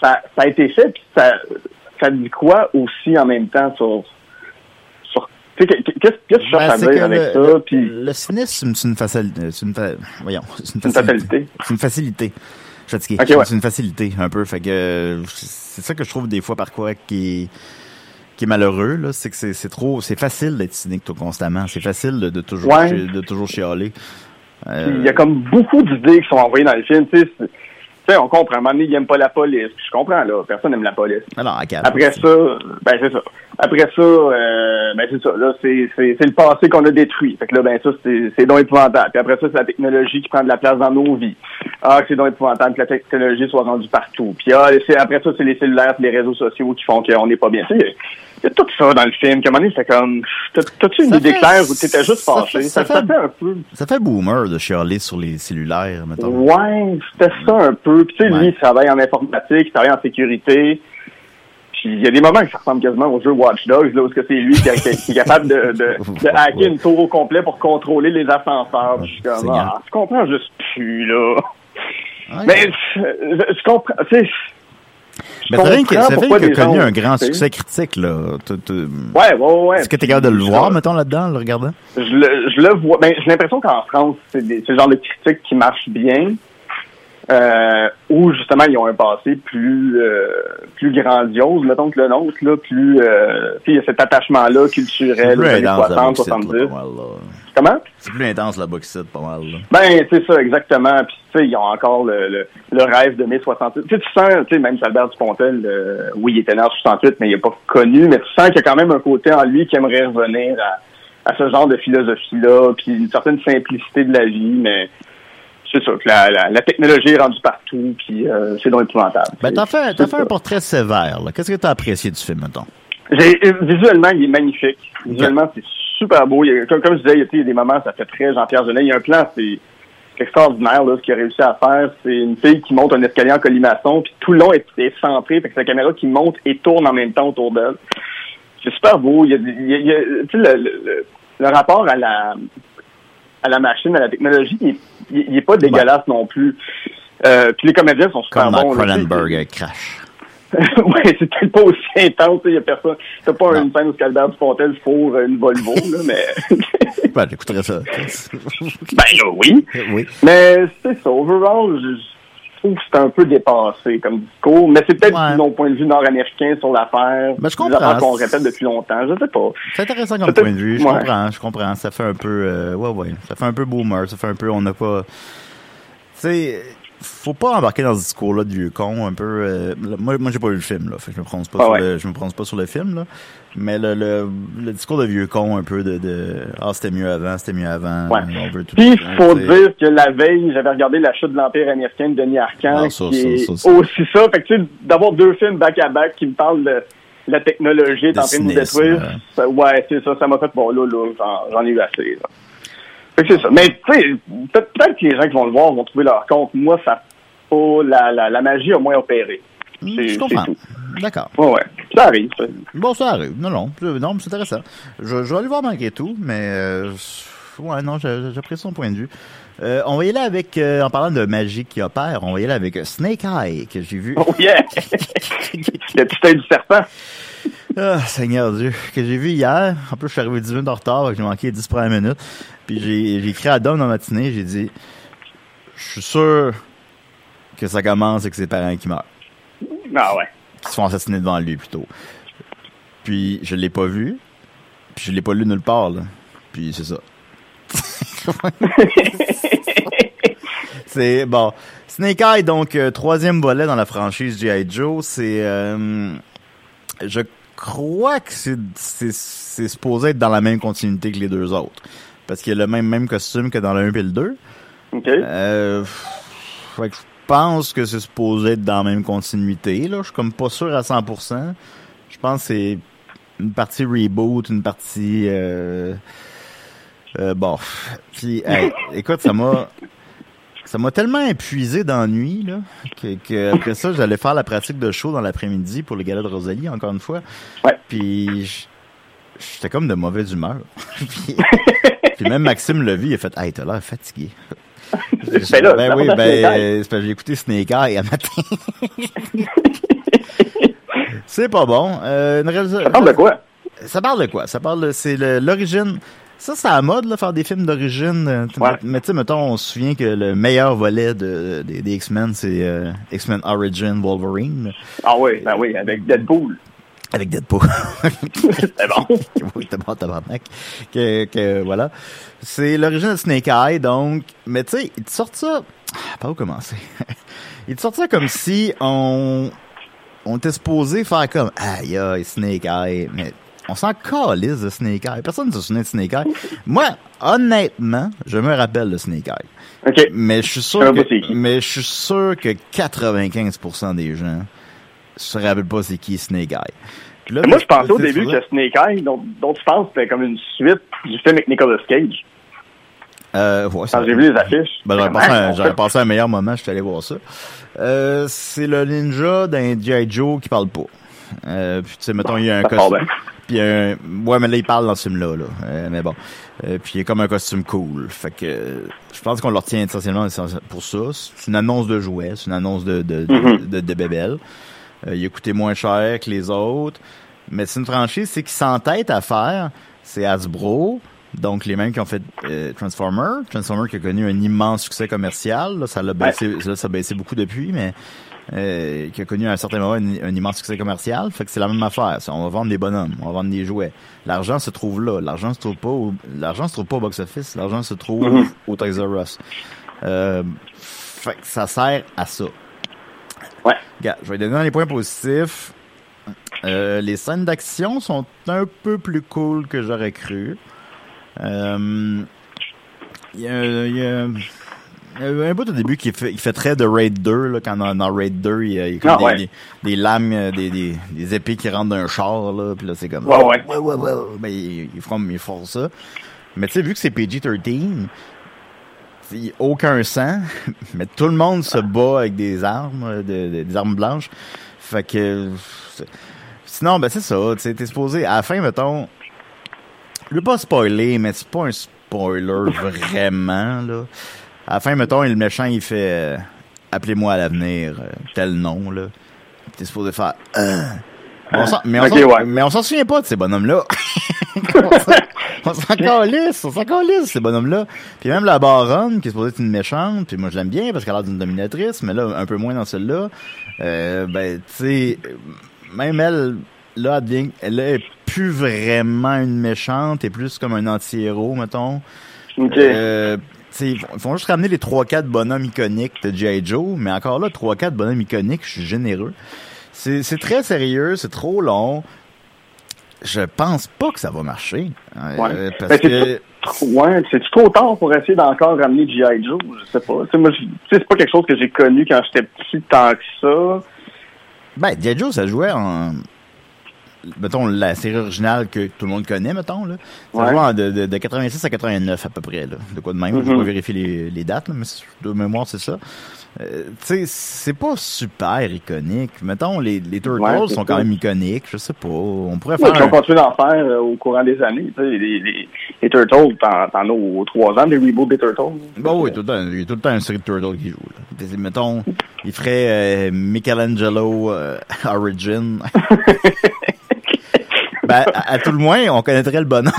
F: ça, a été fait, puis ça, ça dit quoi aussi en même temps sur Qu'est-ce que tu cherches ben, à dire avec ça?
E: Le cynisme, c'est une, facilité. C'est une, voyons,
F: c'est une facilité.
E: C'est une facilité. Je suis fatigué. C'est une facilité, un peu. Fait que c'est ça que je trouve des fois par quoi qui qui est malheureux, là, c'est que c'est trop, c'est facile d'être cynique tout constamment. C'est facile de, de toujours, de toujours chialer.
F: Il y a comme beaucoup d'idées qui sont envoyées dans le film. Tu sais, on comprend. À un moment donné, il n'aime pas la police. Je comprends, là. Personne n'aime la police.
E: Alors,
F: Après ça, ben, c'est ça. Après ça, euh, ben, c'est ça. Là, c'est, c'est, le passé qu'on a détruit. Fait que là, ben, ça, c'est, c'est donc épouvantable. Puis après ça, c'est la technologie qui prend de la place dans nos vies. Ah, c'est donc épouvantable que la technologie soit rendue partout. Puis ah, après ça, c'est les cellulaires les réseaux sociaux qui font qu'on n'est pas bien. Il y a tout ça dans le film. Comment c'est comme. T'as-tu une idée claire ou t'étais juste fâché? Ça, fait, un peu.
E: Ça fait boomer de chialer sur les cellulaires, mettons.
F: Ouais, c'était ça un peu. Puis tu sais, lui, il travaille en informatique, il travaille en sécurité. Puis il y a des moments que ça ressemble quasiment au jeu Watch Dogs, là, où c'est lui qui, est capable de, de, hacker une tour au complet pour contrôler les ascenseurs. je suis comme, ah, je comprends juste plus, là. Mais je, je comprends, tu sais
E: mais c'est vrai qu'il a connu un grand succès critique, là.
F: Ouais, ouais, ouais.
E: Est-ce que tu es capable de le voir, mettons, là-dedans, le regardant?
F: Je le, je le vois. Ben, j'ai l'impression qu'en France, c'est le genre de critique qui marche bien. Euh, où justement ils ont un passé plus euh, plus grandiose, mettons que le nôtre, là, plus euh, il y a cet attachement-là culturel des années 60, 70. Comment?
E: C'est plus intense la boxe pas mal. Là.
F: Ben, c'est ça, exactement. Puis, tu sais, ils ont encore le, le, le rêve de mai 68. Tu sais, tu sens, tu sais, même Albert Dupontel, euh, oui, il était né en 68, mais il n'est pas connu, mais tu sens qu'il y a quand même un côté en lui qui aimerait revenir à, à ce genre de philosophie-là, puis une certaine simplicité de la vie, mais c'est ça, que la, la, technologie est rendue partout, puis euh, c'est donc épouvantable.
E: Ben, t'as fait, t'as fait un portrait sévère, là. Qu'est-ce que t'as apprécié du film, mettons?
F: Euh, visuellement, il est magnifique. Visuellement, c'est super beau. comme, je disais, il y a des moments, ça fait très Jean-Pierre Genet. Il y a un plan, c'est extraordinaire, là, ce qu'il a réussi à faire. C'est une fille qui monte un escalier en colimaçon, puis tout le long est, est centré, fait que c'est la caméra qui monte et tourne en même temps autour d'elle. C'est super beau. Il y a, il y a, tu sais, le, le, le, rapport à la à la machine, à la technologie, il, il, il est pas dégueulasse non plus. Euh, puis les comédiens sont super
E: Comme
F: bons.
E: Cronenberg Crash.
F: ouais, c'est peut-être pas aussi intense, il y a personne. T'as pas une scène où Calbert Dupontel fourre une Volvo, là, mais.
E: Ben, j'écouterais ça.
F: ben oui.
E: oui.
F: Mais c'est ça, overall, je trouve que c'est un peu dépassé comme discours, mais c'est peut-être
E: Ouais.
F: mon point de vue nord-américain sur l'affaire.
E: Ben, je comprends.
F: qu'on répète depuis longtemps, je sais pas.
E: C'est intéressant comme point de vue. Je
F: ouais.
E: comprends, je comprends. Ça fait un peu, euh, ouais, ouais. Ça fait un peu boomer. Ça fait un peu, on n'a pas, tu sais, faut pas embarquer dans ce discours-là vieux con, un peu. euh, moi, moi, j'ai pas vu le film, là. Fait que je me prononce pas
F: Ah
E: sur
F: ouais.
E: le, je me prononce pas sur le film, là. Mais le, le, le discours de vieux con, un peu de, de, ah, c'était mieux avant, c'était mieux avant.
F: Ouais.
E: On veut tout.
F: Puis, il faut dire que la veille, j'avais regardé La chute de l'Empire américain de Denis Arcand,
E: ça,
F: qui
E: ça,
F: est
E: ça, ça.
F: aussi ça. Fait que, tu sais, d'avoir deux films back-à-back qui me parlent de la technologie est en train de nous détruire,
E: ouais.
F: ça- ouais, c'est ça, ça m'a fait, bon, là, là, j'en- ai eu assez, là. Fait que c'est ça. Mais, tu sais, peut- peut-être que les gens qui vont le voir vont trouver leur compte. Moi, ça, pas, la, la, la magie a moins opéré. C'est-
E: Je comprends.
F: c'est.
E: D'accord.
F: Ouais, ouais. Ça arrive, ça.
E: Bon, ça arrive. Non, non, non, mais c'est intéressant. Je, je vais aller voir malgré tout, mais euh, ouais, non, j'apprécie son point de vue. Euh, on va y aller avec, euh, en parlant de magie qui opère, on va y aller avec Snake Eye que j'ai vu.
F: Oh yeah! Le petit œil du serpent.
E: Ah, Seigneur Dieu, que j'ai vu hier. En plus, je suis arrivé 10 minutes en retard, que j'ai manqué les 10 premières minutes. Puis j'ai écrit à Dom dans la matinée, j'ai dit, je suis sûr que ça commence avec ses parents qui meurent,
F: Ah ouais.
E: qui se font assassiner devant lui plutôt. Puis je l'ai pas vu, puis je l'ai pas lu nulle part, là. Puis c'est ça. c'est bon. Snake Eye, donc euh, troisième volet dans la franchise G.I. Joe, c'est euh, je crois que c'est c'est c'est supposé être dans la même continuité que les deux autres parce qu'il y a le même même costume que dans le 1 et le 2.
F: OK.
E: Euh, fait que je pense que c'est supposé être dans la même continuité là, je suis comme pas sûr à 100%. Je pense que c'est une partie reboot, une partie euh, euh, bon. Puis hey, écoute, ça m'a ça m'a tellement épuisé d'ennui là que, que après ça j'allais faire la pratique de show dans l'après-midi pour le gala de Rosalie encore une fois.
F: Ouais.
E: Puis j'étais comme de mauvaise humeur. puis, puis même Maxime il a fait "Hey, t'as l'air fatigué."
F: Ben là,
E: ben oui, ben euh, c'est parce que j'ai écouté Snake Eye à matin. c'est pas bon. Euh, une réalisa-
F: Ça parle de quoi?
E: ça parle de quoi? Ça parle de, c'est l'origine. Ça, c'est à la mode, là, faire des films d'origine. euh,
F: Ouais.
E: Mais tu sais, mettons, on se souvient que le meilleur volet de, des, des X-Men, c'est euh, X-Men Origin Wolverine,
F: Ah oui, ben oui, avec Deadpool.
E: avec Deadpool.
F: C'est bon.
E: oui, t'es bon, tabarnak. Que, que, voilà. C'est l'origine de Snake Eye, donc. Mais tu sais, ils te sortent ça. Ah, Par où commencer? ils te sortent ça comme si on. On était supposé faire comme. Aïe, aïe, Snake Eye. Mais on s'en calisse de Snake Eye. Personne ne se souvient de Snake Eye. Moi, honnêtement, je me rappelle de Snake Eye.
F: OK.
E: Mais je suis sûr
F: pas
E: que, mais je suis sûr que 95% des gens se rappellent pas c'est qui Snake Eye. Là,
F: Moi, je pensais au début que Snake Eye, dont, dont tu penses, c'était comme une suite du film avec Nicolas Cage.
E: Euh, ouais,
F: Quand j'ai vu les affiches.
E: Ben, j'aurais passé, un, j'aurais passé un meilleur moment, je suis allé voir ça. Euh, c'est le ninja d'un G.I. Joe qui parle pas. Euh, puis tu sais, mettons, il y a un costume. Puis un... Ouais, mais là, il parle dans ce film-là, là. Euh, mais bon. Euh, puis il a comme un costume cool. Fait que je pense qu'on le retient essentiellement pour ça. C'est une annonce de jouets, c'est une annonce de, de, de,
F: Mhm.
E: de, de bébelle. Euh, il a coûté moins cher que les autres. Mais c'est une franchise, c'est qui s'entête à faire. C'est Hasbro. Donc, les mêmes qui ont fait euh, Transformer. Transformer qui a connu un immense succès commercial. Là, ça l'a baissé, là, ça a baissé beaucoup depuis, mais euh, qui a connu à un certain moment un, un immense succès commercial. Fait que c'est la même affaire. On va vendre des bonhommes, on va vendre des jouets. L'argent se trouve là. L'argent se trouve pas au, l'argent se trouve pas au box-office. L'argent se trouve
F: Mhm.
E: au Toys R Us. Euh, fait que ça sert à ça.
F: Ouais.
E: Regarde, je vais donner les points positifs. Euh, les scènes d'action sont un peu plus cool que j'aurais cru. Euh, Il y a, il y un bout au début qui fait, il fait très de Raid 2, là, quand dans, dans Raid 2, il y a, il y a comme
F: Ah,
E: des,
F: ouais.
E: des, des lames, euh, des, des, des épées qui rentrent d'un char, là, puis là, c'est comme...
F: Ouais, ouais.
E: ouais, ouais, ouais. Ben, ils, ils font, ils font ça. Mais tu sais, vu que c'est PG-13, aucun sang, mais tout le monde se bat avec des armes, des armes blanches. Fait que sinon, ben c'est ça. Tu t'es supposé à la fin, mettons. Je veux pas spoiler, mais c'est pas un spoiler vraiment là. À la fin, mettons, le méchant il fait euh, appelez-moi à l'avenir euh, tel nom là. T'es supposé faire. Euh. mais on s'en souvient pas de ces bonhommes là. on s'en calisse, on s'en calisse, ces bonhommes-là. Puis même la baronne, qui est supposée être une méchante, puis moi je l'aime bien parce qu'elle a l'air d'une dominatrice, mais là, un peu moins dans celle-là. Euh, ben, tu sais, même elle, là, elle, devient, elle est plus vraiment une méchante, et plus comme un anti-héros, mettons.
F: OK.
E: Euh, ils font juste ramener les 3-4 bonhommes iconiques de G.I. Joe, mais encore là, 3-4 bonhommes iconiques, je suis généreux. C'est très sérieux, c'est trop long je pense pas que ça va marcher.
F: Euh, parce ben, que... Ouais, c'est trop tard pour essayer d'encore ramener G.I. Joe, je sais pas. moi, c'est pas quelque chose que j'ai connu quand j'étais petit tant que ça.
E: Ben, G.I. Joe, ça jouait en mettons, la série originale que tout le monde connaît, mettons, là. Ça jouait de, de, 86 à 89, à peu près, là. De quoi de même. Je vais mm-hmm. vérifier les, les dates, mais de mémoire, c'est ça. Euh, tu sais, c'est pas super iconique. Mettons, les, les Turtles sont quand même iconiques. Je sais pas. On pourrait faire.
F: Ils ont continué d'en faire euh, au courant des années. Les, les, les, Turtles, t'en as aux trois ans des reboots des Turtles.
E: Bon, oui, tout le temps, il y a tout le temps une série de Turtles qui joue. Là. Mettons, il ferait euh, Michelangelo Origin. ben, à, tout le moins, on connaîtrait le bonhomme.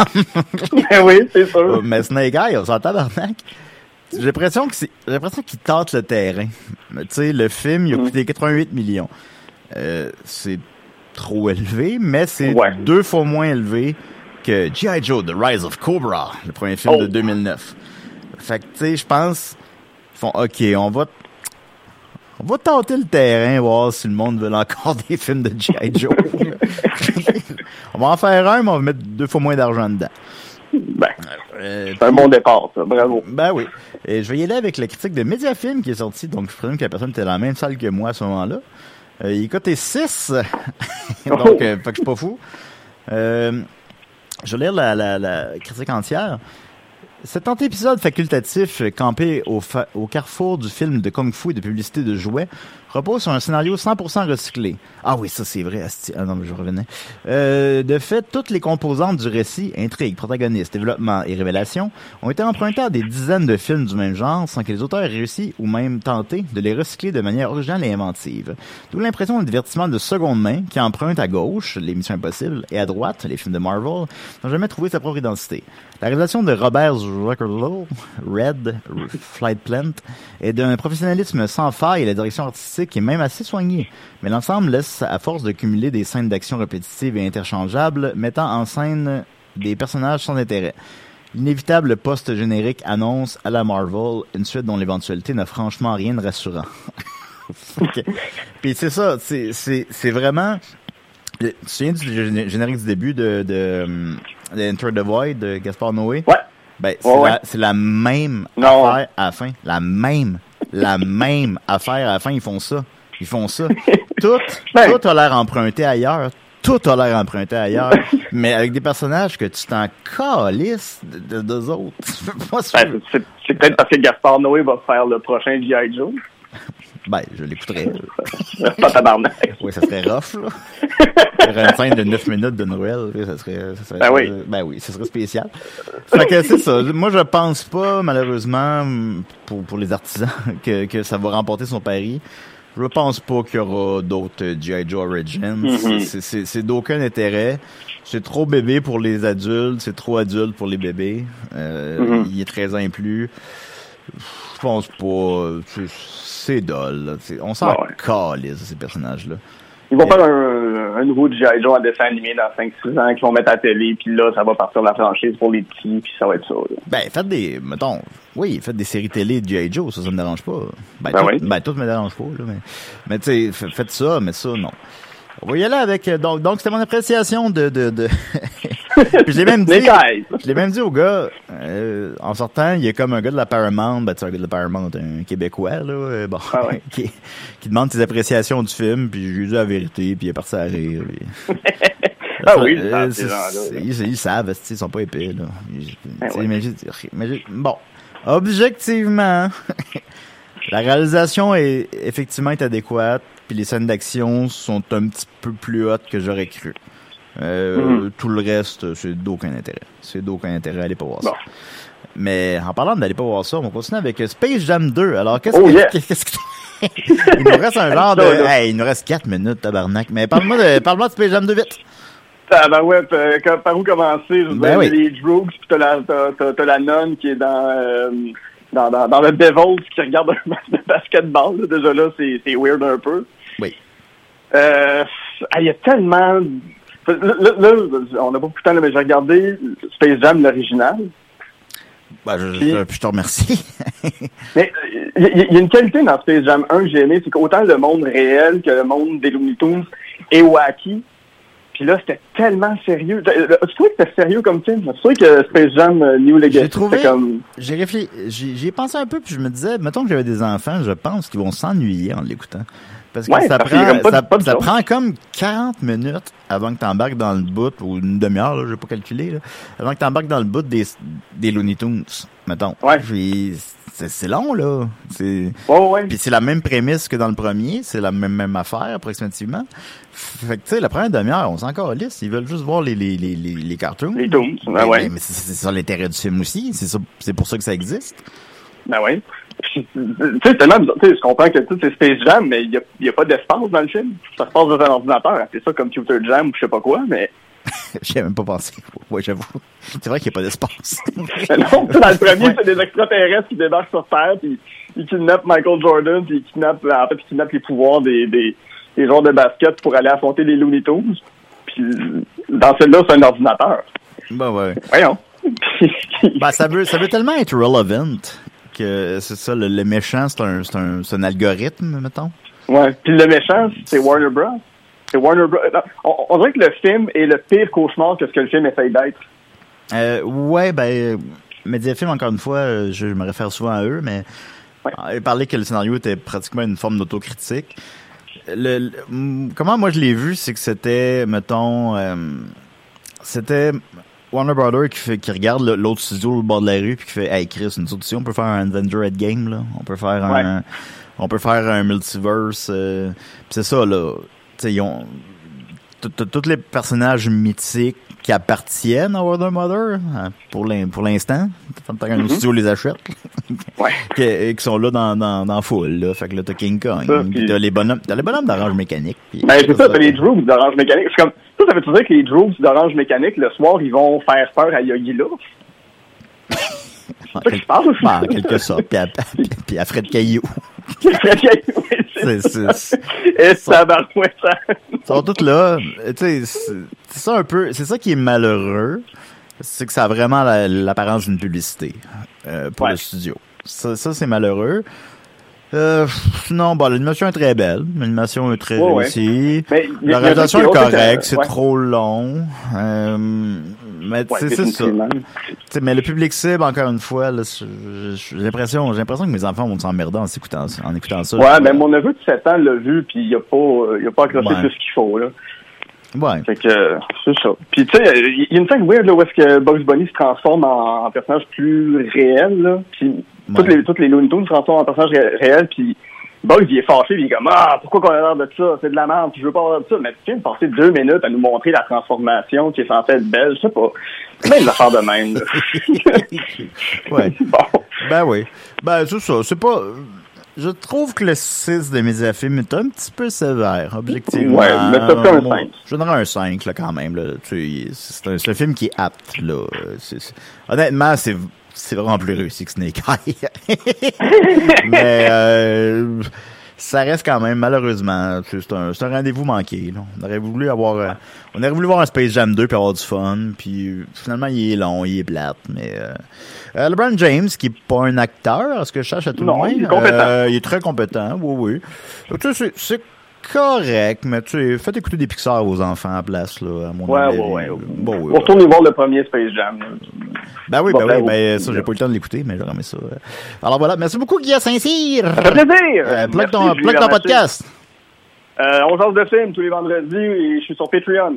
F: Ben oui, c'est ça.
E: Mais Snake Eye, on s'en tabarnak. J'ai l'impression que c'est, j'ai l'impression qu'il tente le terrain. Tu sais, le film, il a coûté 88 millions. Euh, c'est trop élevé, mais c'est deux fois moins élevé que G.I. Joe, The Rise of Cobra, le premier film de 2009. Fait que, tu sais, je pense, ils font, OK, on va, on va tenter le terrain, voir si le monde veut encore des films de G.I. Joe. on va en faire un, mais on va mettre deux fois moins d'argent dedans.
F: Ben, euh, c'est un bon départ, ça. Bravo.
E: Ben oui. Et je vais y aller avec la critique de Mediafilm qui est sortie. Donc, je présume que la personne était dans la même salle que moi à ce moment-là. Euh, il cotait 6. donc, euh, fait que je suis pas fou. Euh, je vais lire la, la, la critique entière. Cet antépisode facultatif campé au, au, carrefour du film de Kung Fu et de publicité de jouets repose sur un scénario 100% recyclé. Ah oui, ça c'est vrai. Ah non, mais je revenais. Euh, de fait, toutes les composantes du récit, intrigue, protagoniste, développement et révélation, ont été empruntées à des dizaines de films du même genre sans que les auteurs aient réussi ou même tenté de les recycler de manière originale et inventive. D'où l'impression d'un divertissement de seconde main qui emprunte à gauche les Missions Impossibles et à droite les films de Marvel n'ont jamais trouvé sa propre identité. La réalisation de Robert Zuckerlo, Red Flight Plant, est d'un professionnalisme sans faille et la direction artistique qui est même assez soigné, mais l'ensemble laisse, à force de cumuler des scènes d'action répétitives et interchangeables, mettant en scène des personnages sans intérêt. L'inévitable post-générique annonce à la Marvel une suite dont l'éventualité n'a franchement rien de rassurant. Puis c'est ça, c'est vraiment... Tu te souviens du générique du début de, de, de Enter the Void de Gaspard Noé?
F: Ouais.
E: Ben, c'est la, la, même affaire à la fin. La même la même affaire. À la fin, ils font ça. Ils font ça. Tout, ben. tout a l'air emprunté ailleurs. Tout a l'air emprunté ailleurs. mais avec des personnages que tu t'en calisses de, deux autres.
F: Ben, c'est peut-être parce que Gaspard Noé va faire le prochain G.I. Joe.
E: Ben, je l'écouterais.
F: pas tabarnak.
E: Oui, ça serait rough, là. Une scène de 9 minutes de Noël, ça serait, ça serait,
F: ben oui.
E: Ben oui, ça serait spécial. Fait que c'est ça. Moi, je pense pas, malheureusement, pour, pour les artisans, que, que ça va remporter son pari. Je pense pas qu'il y aura d'autres G.I. Joe Origins. Mm-hmm. C'est d'aucun intérêt. C'est trop bébé pour les adultes, c'est trop adulte pour les bébés. Euh, mm-hmm. Il est 13 ans et plus. Je pense pas c'est dole. On s'en ah calisse, ces personnages-là.
F: Ils vont faire un, un nouveau G.I. Joe en dessin animé dans 5-6 ans qu'ils vont mettre à la télé, puis là, ça va partir de la franchise pour les petits, puis ça va être ça.
E: Ben, faites des, mettons, oui, faites des séries télé de G.I. Joe, ça, ça me dérange pas. Ben,
F: ben, tout,
E: oui. ben tout me dérange pas, là, mais, mais tu sais, faites ça, mais ça, non. On va y aller avec euh, donc donc c'était mon appréciation de de, de... je l'ai même dit je l'ai même dit au gars euh, en sortant il y a comme un gars de la Paramount ben tu un gars de la Paramount un québécois là euh, bon
F: ah ouais.
E: qui, qui demande ses appréciations du film puis je lui ai dit la vérité puis il est parti à rire
F: ah oui
E: ils, ils, ils, savent ils sont pas épais là.
F: Ben
E: bon Objectivement, la réalisation est effectivement est adéquate, puis les scènes d'action sont un petit peu plus hautes que j'aurais cru. Euh,
F: Mhm.
E: Tout le reste, c'est d'aucun intérêt. C'est d'aucun intérêt, allez pas voir ça.
F: Bon.
E: Mais en parlant d'aller pas voir ça, on va continuer avec euh, Space Jam 2. Alors, qu'est-ce
F: Oh,
E: que...
F: yeah.
E: qu'est-ce que... il nous reste un genre de... Hey, il nous reste 4 minutes, tabarnak. Mais parle-moi de, parle-moi de Space Jam 2 vite.
F: Ah ben ouais, quand- par où commencer? Je
E: Ben oui.
F: les Droogs, puis t'as la, t'as, t'as- t'as la nonne qui est dans, euh, dans, dans, dans le Devils qui regarde un match de basketball. là. Déjà là, c'est, c'est weird un peu.
E: Oui.
F: Euh, ah, il y a tellement... Là, là, là, on n'a pas beaucoup de temps, là, mais j'ai regardé Space Jam, l'original.
E: Ben, je,
F: Puis-
E: je- je te remercie.
F: Mais il y, a une qualité dans Space Jam 1 que j'ai aimé, c'est qu'autant le monde réel que le monde des Looney Tunes est wacky. Puis là, c'était tellement sérieux. Euh, Tu trouvais que c'était sérieux comme film? Tu trouvais que Space Jam euh, New Legacy,
E: J'ai trouvé-
F: c'était comme...
E: J'ai réfléchi, j'y j'y ai pensé un peu, puis je me disais, mettons que j'avais des enfants, je pense qu'ils vont s'ennuyer en l'écoutant. Parce que
F: Ouais,
E: ça,
F: parce
E: prend,
F: pas
E: ça,
F: pas
E: prend comme 40 minutes avant que t'embarques dans le bout, ou une demi-heure, je vais pas calculer, là, avant que t'embarques dans le bout des, des Looney Tunes, mettons.
F: Ouais.
E: Puis c'est long, là.
F: Ouais.
E: Puis c'est la même prémisse que dans le premier, c'est la même, même affaire, approximativement. Fait que, tu sais, la première demi-heure, on s'en calisse. Ils veulent juste voir les, les, les, les, les cartoons.
F: Les Toons, ben
E: Mais-
F: ouais.
E: mais- Mais c'est ça l'intérêt du film aussi. C'est ça, c'est pour ça que ça existe.
F: Ben ouais. Tu sais, tellement bizarre. Tu sais, je comprends que tu sais, c'est Space Jam, mais il y a, pas d'espace dans le film. Ça se passe dans un ordinateur. C'est ça, Computer Jam ou je sais pas quoi, mais...
E: J'y ai même pas pensé. Ouais, j'avoue. C'est vrai qu'il n'y a pas d'espace.
F: Non, dans le premier, c'est des extraterrestres qui débarquent sur Terre, puis ils kidnappent Michael Jordan, puis ils kidnappent, en fait, ils kidnappent les pouvoirs des, des, des joueurs de basket pour aller affronter les Looney Tunes. Puis dans celle-là, c'est un ordinateur.
E: bah ouais.
F: Voyons.
E: Ben, ça veut, ça veut tellement être relevant que c'est ça, le, le méchant, c'est un, c'est un, c'est un algorithme, mettons?
F: ouais. Puis le méchant, c'est Warner Bros. C'est Warner Bros. On, on dirait que le film est le pire cauchemar que ce que le film essaye d'être.
E: Euh, ouais, ben, Mediafilm, encore une fois, euh, je me réfère souvent à eux, mais
F: Ouais.
E: euh, ils parlaient que le scénario était pratiquement une forme d'autocritique. Le, le- mm, comment moi je l'ai vu, c'est que c'était, mettons, euh, c'était Warner Brothers qui, fait, qui regarde l'autre studio au bord de la rue puis qui fait Hey Chris, une autre on peut faire un Avenger Game, là. On peut faire un. On peut faire un multiverse. euh, c'est ça, là. Tu sais, ils ont. Tous les personnages mythiques qui appartiennent à Warner Mother, hein, pour l'in- pour l'instant, tant que nos studios les achètent,
F: Ouais.
E: qui, qui sont là dans, dans, dans full, là. Fait que là, t'as King Kong, puis t'as les bonhommes, t'as les bonhommes d'orange mécanique. puis-
F: Ben, c'est ça, t'as les Droogs d'Orange Mécanique. C'est comme, ça, ça veut dire que les Droogs d'Orange Mécanique, le soir, ils vont faire peur à Yogi là.
E: En
F: C'est ça
E: en quelque sorte, puis à, puis- à Fred Caillou. C'est- c'est-
F: Et ça barouette, ça.
E: Ils sont tous là. C'est c'est ça un peu. C'est ça qui est malheureux. C'est que ça a vraiment la- l'apparence d'une publicité euh, pour
F: Ouais.
E: le studio. Ça, ça, c'est malheureux. Euh, non, bon, l'animation est très belle. L'animation est très
F: Ouais, ouais.
E: réussie.
F: Mais
E: La réalisation est correcte, c'est
F: ouais.
E: trop long. Euh, mais c'est ça. mais le public cible, encore une fois, j'ai l'impression, j'ai l'impression que mes enfants vont s'emmerder en écoutant, en écoutant ça.
F: Ouais, mais mon neveu de 7 ans l'a vu, puis il a pas, euh, il a pas accroché tout ce qu'il faut, là.
E: Ouais.
F: Fait que, c'est ça. Puis, tu sais, il y a une scène weird, là, où est-ce que Bugs Bunny se transforme en, en personnage plus réel, là. Puis, toutes les, toutes les Looney Tunes se transforment en personnage ré- réel, puis Bugs, il est fâché, puis il est comme, ah, pourquoi qu'on a l'air de ça? C'est de la merde, puis je veux pas avoir de ça. Mais tu viens de passer deux minutes à nous montrer la transformation qui est censée être belle, je sais pas. Même l'affaire de même.
E: Ouais.
F: bon.
E: Ben oui. Ben, c'est ça. C'est pas. Je trouve que le 6 de Mediafilm est un petit peu sévère, objectivement.
F: Ouais, mais ça fait un
E: Moi,
F: 5.
E: Je donnerais un 5, là, quand même. Là. Tu sais, C'est un, film qui est apte, là. Honnêtement, c'est. C'est vraiment plus réussi que Snake Eye. Mais euh, ça reste quand même, malheureusement, c'est un, un rendez-vous manqué. Là. On aurait voulu avoir euh, on aurait voulu voir un Space Jam 2 puis avoir du fun. Puis finalement, il est long, il est plate. Mais euh, euh, LeBron James, qui est pas un acteur, à ce que je cherche à tout le moins,
F: il est compétent.
E: euh, il est très compétent, oui, oui. Donc, tu sais, c'est correct, mais tu sais, faites écouter des Pixar aux enfants à place, là, à mon
F: Ouais,
E: avis.
F: ouais, ouais.
E: Bon, oui,
F: On retourne voir le premier Space Jam.
E: ben oui,
F: Bon,
E: ben oui, ben ça, j'ai pas eu le temps de l'écouter, mais j'aurais aimé ça. Alors voilà, merci beaucoup, Guy Saint-Cyr!
F: Ça fait plaisir!
E: Euh, plug ton, plug podcast.
F: Euh, on change de film tous les vendredis et je suis sur Patreon.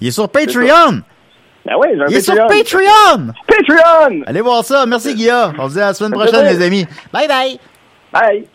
E: Il est sur Patreon!
F: Ben oui, j'ai un
E: Il est sur
F: Patreon.
E: Patreon! Allez voir ça. Merci, Guilla. On se dit à la semaine prochaine, les amis. Bye bye!
F: Bye!